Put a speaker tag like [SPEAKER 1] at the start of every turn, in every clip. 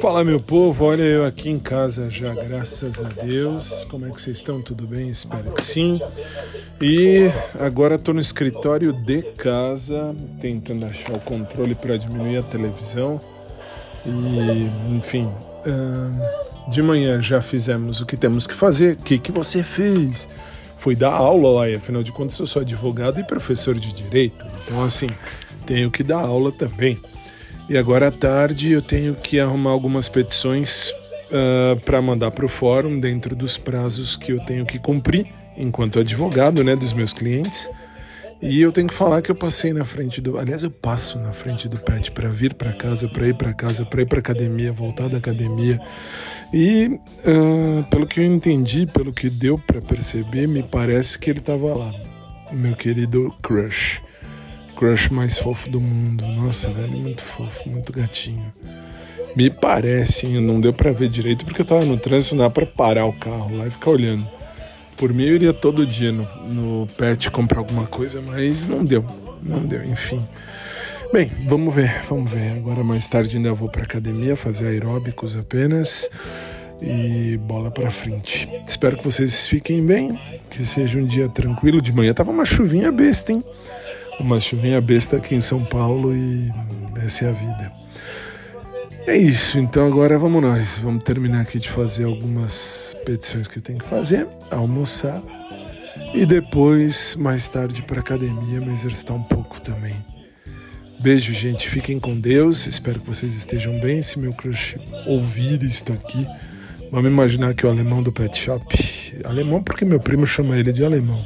[SPEAKER 1] Fala meu povo, olha eu aqui em casa já, graças a Deus. Como é que vocês estão? Tudo bem? Espero que sim. E agora estou no escritório de casa, tentando achar o controle para diminuir a televisão. E, enfim, de manhã já fizemos o que temos que fazer. O que, que você fez? Foi dar aula lá, e afinal de contas eu sou advogado e professor de direito. Então, assim, tenho que dar aula também. E agora à tarde eu tenho que arrumar algumas petições uh, ah, para mandar para o fórum dentro dos prazos que eu tenho que cumprir enquanto advogado, né, dos meus clientes. E eu tenho que falar que eu passei na frente do, aliás, eu passo na frente do pet para vir para casa, para ir para casa, para ir para academia, voltar da academia. E uh, pelo que eu entendi, pelo que deu para perceber, me parece que ele estava lá, meu querido crush crush mais fofo do mundo. Nossa, velho, muito fofo, muito gatinho. Me parece, hein? não deu para ver direito porque eu tava no trânsito, não dá pra parar o carro lá e ficar olhando. Por mim eu iria todo dia no, no pet comprar alguma coisa, mas não deu, não deu, enfim. Bem, vamos ver, vamos ver. Agora mais tarde ainda vou pra academia fazer aeróbicos apenas e bola para frente. Espero que vocês fiquem bem, que seja um dia tranquilo. De manhã tava uma chuvinha besta, hein? Uma chuvinha besta aqui em São Paulo e essa é a vida. É isso, então agora vamos nós. Vamos terminar aqui de fazer algumas petições que eu tenho que fazer, almoçar e depois, mais tarde, para academia, me exercitar um pouco também. Beijo, gente. Fiquem com Deus. Espero que vocês estejam bem. Se meu crush ouvir isto aqui, vamos imaginar que o alemão do pet shop. Alemão porque meu primo chama ele de alemão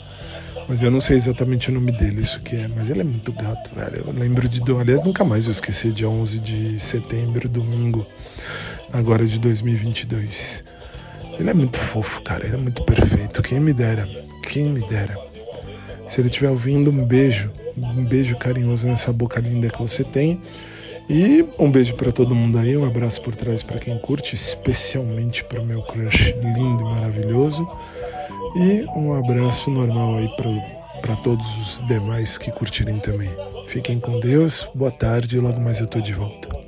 [SPEAKER 1] mas eu não sei exatamente o nome dele, isso que é. Mas ele é muito gato, velho. Eu lembro de. Aliás, nunca mais eu esqueci, dia 11 de setembro, domingo, agora de 2022. Ele é muito fofo, cara. Ele é muito perfeito. Quem me dera. Quem me dera. Se ele estiver ouvindo, um beijo. Um beijo carinhoso nessa boca linda que você tem. E um beijo para todo mundo aí, um abraço por trás para quem curte, especialmente para o meu crush lindo e maravilhoso. E um abraço normal aí para todos os demais que curtirem também. Fiquem com Deus, boa tarde e logo mais eu tô de volta.